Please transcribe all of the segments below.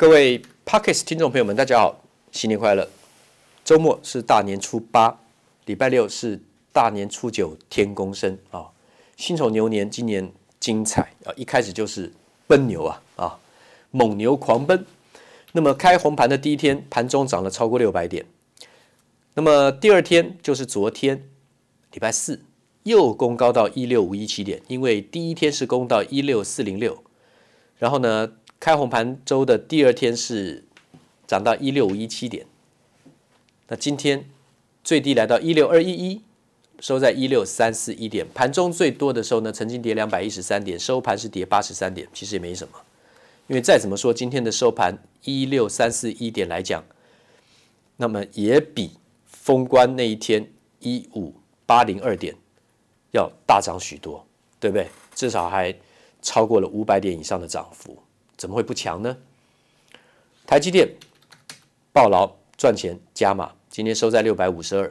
各位 Podcast 听众朋友们，大家好，新年快乐！周末是大年初八，礼拜六是大年初九，天公生啊！辛丑牛年今年精彩啊！一开始就是奔牛啊啊，猛牛狂奔。那么开红盘的第一天，盘中涨了超过六百点。那么第二天就是昨天，礼拜四又攻高到一六五一七点，因为第一天是攻到一六四零六，然后呢，开红盘周的第二天是涨到一六五一七点，那今天最低来到一六二一一，收在一六三四一点。盘中最多的时候呢，曾经跌两百一十三点，收盘是跌八十三点，其实也没什么。因为再怎么说，今天的收盘一六三四一点来讲，那么也比封关那一天一五八零二点要大涨许多，对不对？至少还超过了五百点以上的涨幅。怎么会不强呢？台积电抱牢赚钱加码，今天收在六百五十二。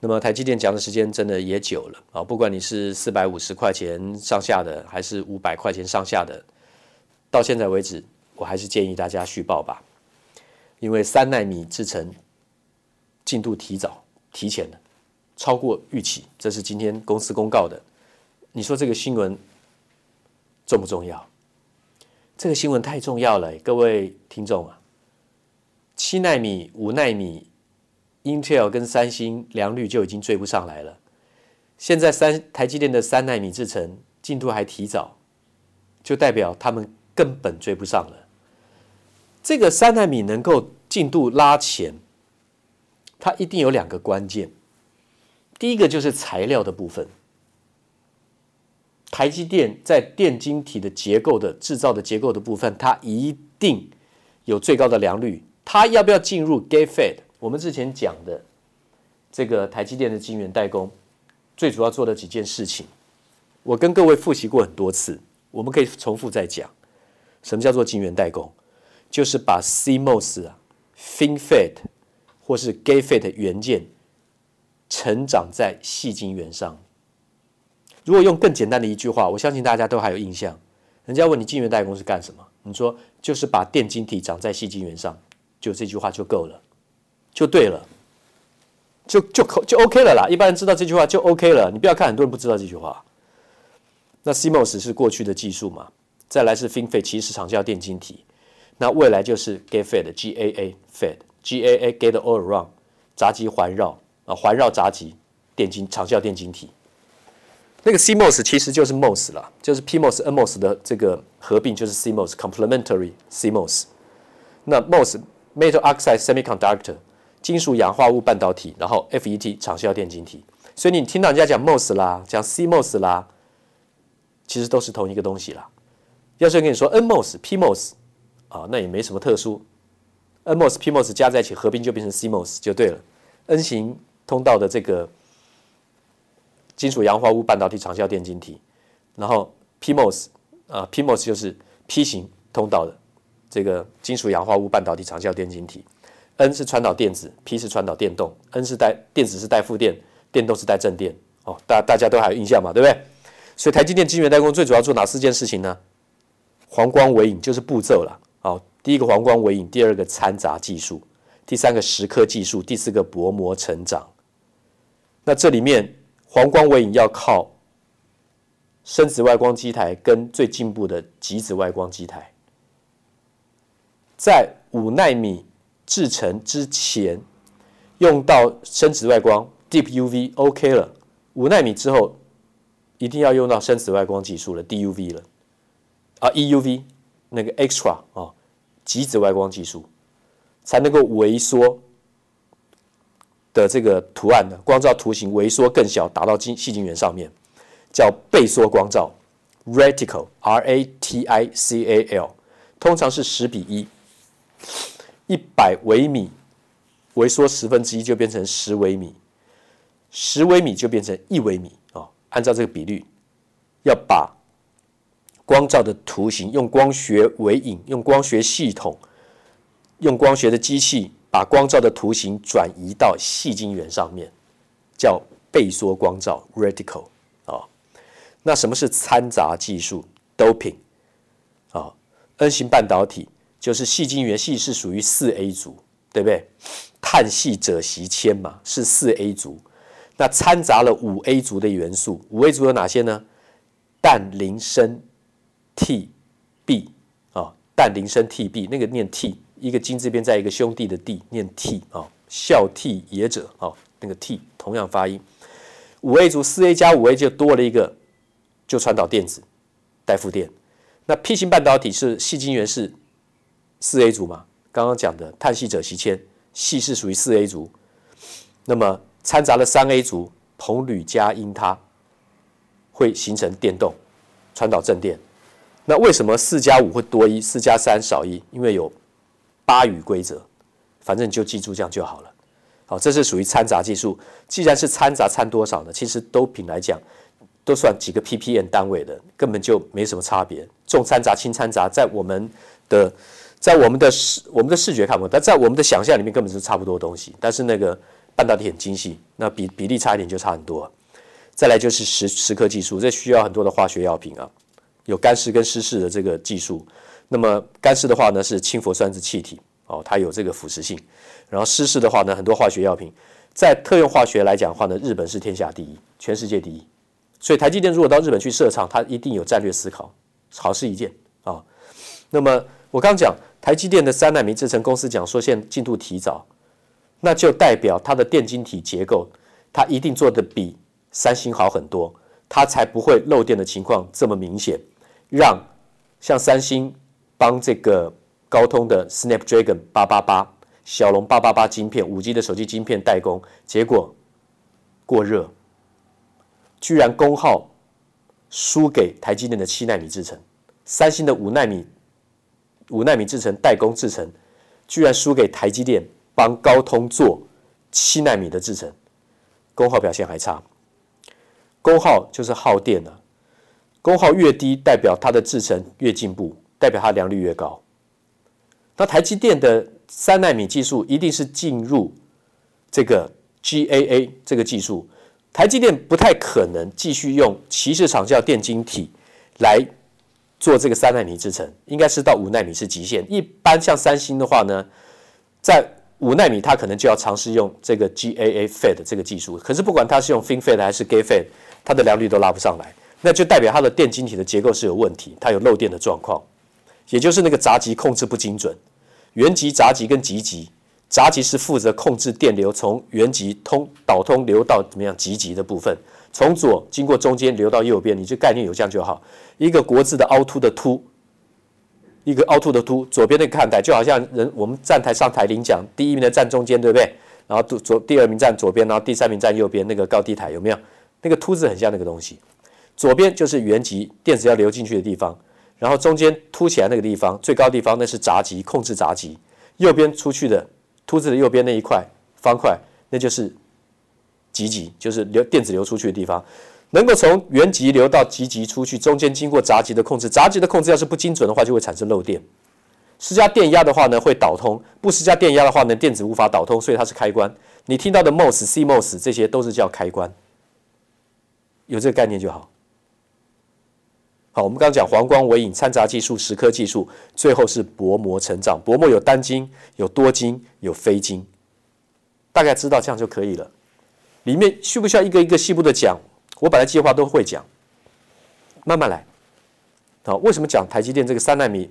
那么台积电讲的时间真的也久了啊！不管你是四百五十块钱上下的，还是五百块钱上下的，到现在为止，我还是建议大家续报吧，因为三纳米制程进度提早提前了，超过预期，这是今天公司公告的。你说这个新闻重不重要？这个新闻太重要了，各位听众啊！七纳米、五纳米，Intel 跟三星良率就已经追不上来了。现在三台积电的三纳米制程进度还提早，就代表他们根本追不上了。这个三纳米能够进度拉前，它一定有两个关键。第一个就是材料的部分。台积电在电晶体的结构的制造的结构的部分，它一定有最高的良率。它要不要进入 Gate Fed？我们之前讲的这个台积电的晶圆代工，最主要做的几件事情，我跟各位复习过很多次，我们可以重复再讲。什么叫做晶圆代工？就是把 CMOS 啊、FinFET 或是 Gate Fed 元件成长在细晶圆上。如果用更简单的一句话，我相信大家都还有印象。人家问你晶圆代工是干什么？你说就是把电晶体长在细晶圆上，就这句话就够了，就对了，就就可就 OK 了啦。一般人知道这句话就 OK 了。你不要看很多人不知道这句话。那 CMOS 是过去的技术嘛？再来是 FinFET，其实长效电晶体。那未来就是 Gate Fed，GAA Fed，GAA Gate All Around，杂极环绕啊，环绕杂极电晶长效电晶体。那个 CMOS 其实就是 MOS 了，就是 PMOS、NMOS 的这个合并，就是 CMOS complementary CMOS。那 MOS Metal Oxide Semiconductor 金属氧化物半导体，然后 FET 长效电晶体。所以你听到人家讲 MOS 啦，讲 CMOS 啦，其实都是同一个东西啦。要是跟你说 NMOS、PMOS 啊，那也没什么特殊，NMOS、PMOS 加在一起合并就变成 CMOS 就对了。N 型通道的这个。金属氧化物半导体长效电晶体，然后 PMOS 啊，PMOS 就是 P 型通道的这个金属氧化物半导体长效电晶体。N 是传导电子，P 是传导电动。N 是带电子是带负电，电动是带正电。哦，大大家都还有印象嘛，对不对？所以台积电晶圆代工最主要做哪四件事情呢？黄光微影就是步骤了。好，第一个黄光微影，第二个掺杂技术，第三个蚀刻技术，第四个薄膜成长。那这里面。黄光微影要靠深紫外光机台跟最进步的极紫外光机台，在五纳米制程之前用到深紫外光 Deep UV OK 了，五纳米之后一定要用到深紫外光技术了 DUV 了啊 EUV 那个 Extra 啊极紫外光技术才能够微缩。的这个图案的光照图形微缩更小，打到晶细晶圆上面，叫倍缩光照 （reticle，R A T I C A L），通常是十比一，一百微米微缩十分之一就变成十微米，十微米就变成一微米啊、哦！按照这个比率，要把光照的图形用光学微影，用光学系统，用光学的机器。把光照的图形转移到细晶圆上面，叫倍缩光照 （reticle） 啊。那什么是掺杂技术 （doping） 啊？N 型半导体就是细晶圆，矽是属于四 A 族，对不对？碳系者席铅嘛，是四 A 族。那掺杂了五 A 族的元素，五 A 族有哪些呢？氮、磷、砷、T、B 啊，氮、磷、砷、T、B，，那个念 T，一个金字边在一个兄弟的弟，念銻啊，孝悌也者啊，那个銻同样发音。五 A 族，四 A 加五 A 就多了一个，就传导电子，带负电。那 P 型半导体是细晶圆是四 A 族嘛？刚刚讲的碳矽鍺锡铅，矽是属于四 A 族，那么。掺杂了三 A 族硼铝加銦钛，会形成电动，传导正电。那为什么四加五会多一，四加三少一？因为有巴宇规则，反正你就记住这样就好了。好，这是属于掺杂技术。既然是掺杂，掺多少呢？其实都品来讲，都算几个 ppm 单位的，根本就没什么差别。重掺杂、轻掺杂，在我们的在我们的视我们的视觉看不到，但在我们的想象里面根本是差不多东西。但是那个。半导体很精细，那比比例差一点就差很多。再来就是蚀蚀刻技术，这需要很多的化学药品啊，有干式跟湿式的这个技术。那么干式的话呢是氢氟酸质气体哦，它有这个腐蚀性。然后湿式的话呢，很多化学药品，在特用化学来讲的话呢，日本是天下第一，全世界第一。所以台积电如果到日本去设厂，它一定有战略思考，好事一件啊。那么我刚讲台积电的三奈米制程公司讲说现进度提早。那就代表它的电晶体结构，它一定做得比三星好很多，它才不会漏电的情况这么明显，让像三星帮这个高通的 Snapdragon 八八八、骁龙八八八晶片、五 G 的手机晶片代工，结果过热，居然功耗输给台积电的七纳米制程，三星的五纳米五纳米制程代工制程，居然输给台积电。帮高通做七纳米的制程，功耗表现还差。功耗就是耗电了，功耗越低，代表它的制程越进步，代表它良率越高。那台积电的三纳米技术一定是进入这个 GAA 这个技术，台积电不太可能继续用其市场叫电晶体来做这个三纳米制程，应该是到五纳米是极限。一般像三星的话呢，在五纳米，它可能就要尝试用这个 GAA Fed 这个技术，可是不管它是用 Fin Fed 还是 Gate Fed，它的良率都拉不上来，那就代表它的电晶体的结构是有问题，它有漏电的状况，也就是那个闸极控制不精准。原极、闸极跟极极，闸极是负责控制电流从原极通导通流到怎么样极极的部分，从左经过中间流到右边，你这概念有这样就好。一个国字的凹凸的凸。一个凹凸的凸，左边那个看台就好像人我们站台上台领奖，第一名的站中间，对不对？然后左第二名站左边，然后第三名站右边，那个高低台有没有？那个凸字很像那个东西。左边就是原极，电子要流进去的地方，然后中间凸起来那个地方，最高地方那是闸极，控制闸极。右边出去的凸字的右边那一块方块，那就是极极，就是流电子流出去的地方。能够从原极流到极极出去，中间经过闸极的控制，闸极的控制要是不精准的话，就会产生漏电。施加电压的话呢，会导通；不施加电压的话呢，电子无法导通，所以它是开关。你听到的 MOS、CMOS 这些都是叫开关，有这个概念就好。好，我们刚刚讲黄光微影掺杂技术、蚀刻技术，最后是薄膜成长。薄膜有单晶、有多晶、有非晶，大概知道这样就可以了。里面需不需要一个一个细部的讲？我本来计划都会讲，慢慢来。好，为什么讲台积电这个三纳米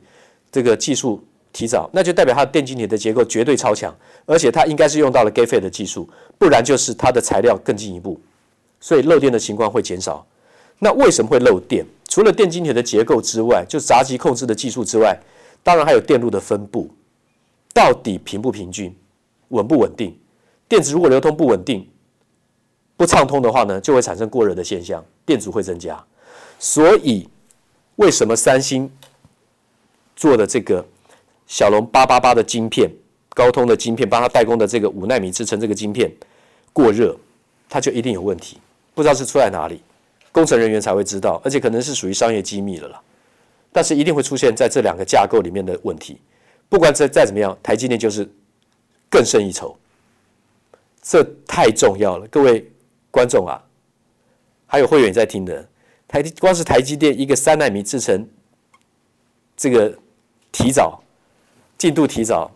这个技术提早？那就代表它的电晶体的结构绝对超强，而且它应该是用到了 Gate FET 的技术，不然就是它的材料更进一步，所以漏电的情况会减少。那为什么会漏电？除了电晶体的结构之外，就闸极控制的技术之外，当然还有电路的分布，到底平不平均，稳不稳定？电子如果流通不稳定，不畅通的话呢，就会产生过热的现象，电阻会增加。所以，为什么三星做的这个骁龙八八八的晶片，高通的晶片帮他代工的这个五纳米制程这个晶片过热，它就一定有问题。不知道是出在哪里，工程人员才会知道，而且可能是属于商业机密了啦。但是一定会出现在这两个架构里面的问题。不管再再怎么样，台积电就是更胜一筹。这太重要了，各位。观众啊，还有会员在听的，台光是台积电一个三纳米制程，这个提早进度提早，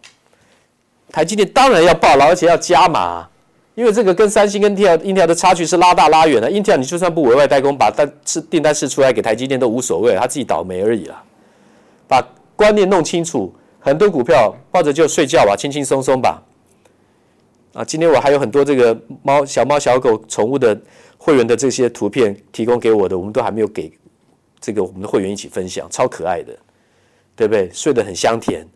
台积电当然要报了，而且要加码，因为这个跟三星跟 Intel Intel 的差距是拉大拉远了。Intel 你就算不委外代工，把单是订单释出来给台积电都无所谓，他自己倒霉而已了。把观念弄清楚，很多股票抱着就睡觉吧，轻轻松松吧。啊，今天我还有很多这个猫、小猫、小狗、宠物的会员的这些图片提供给我的，我们都还没有给这个我们的会员一起分享，超可爱的，对不对？睡得很香甜，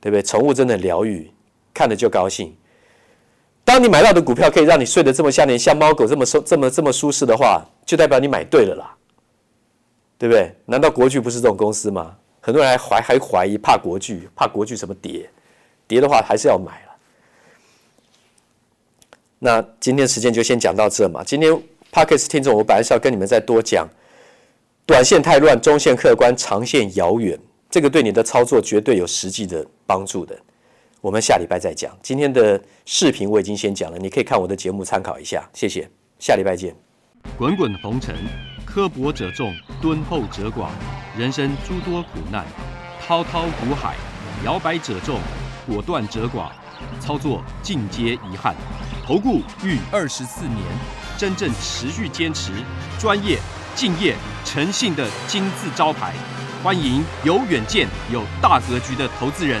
对不对？宠物真的疗愈，看了就高兴。当你买到的股票可以让你睡得这么香甜，像猫狗这么舒、这么这么舒适的话，就代表你买对了啦，对不对？难道国巨不是这种公司吗？很多人还怀还怀疑，怕国巨，怕国巨什么跌，跌的话还是要买了。那今天时间就先讲到这嘛。今天 Podcast 听众，我本来是要跟你们再多讲，短线太乱，中线客观，长线遥远，这个对你的操作绝对有实际的帮助的。我们下礼拜再讲。今天的视频我已经先讲了，你可以看我的节目参考一下。谢谢，下礼拜见。滚滚红尘，刻薄者众，敦厚者寡；人生诸多苦难，滔滔苦海，摇摆者众，果断者寡。操作尽皆遗憾。投顾逾二十四年，真正持续坚持、专业、敬业、诚信的金字招牌。欢迎有远见、有大格局的投资人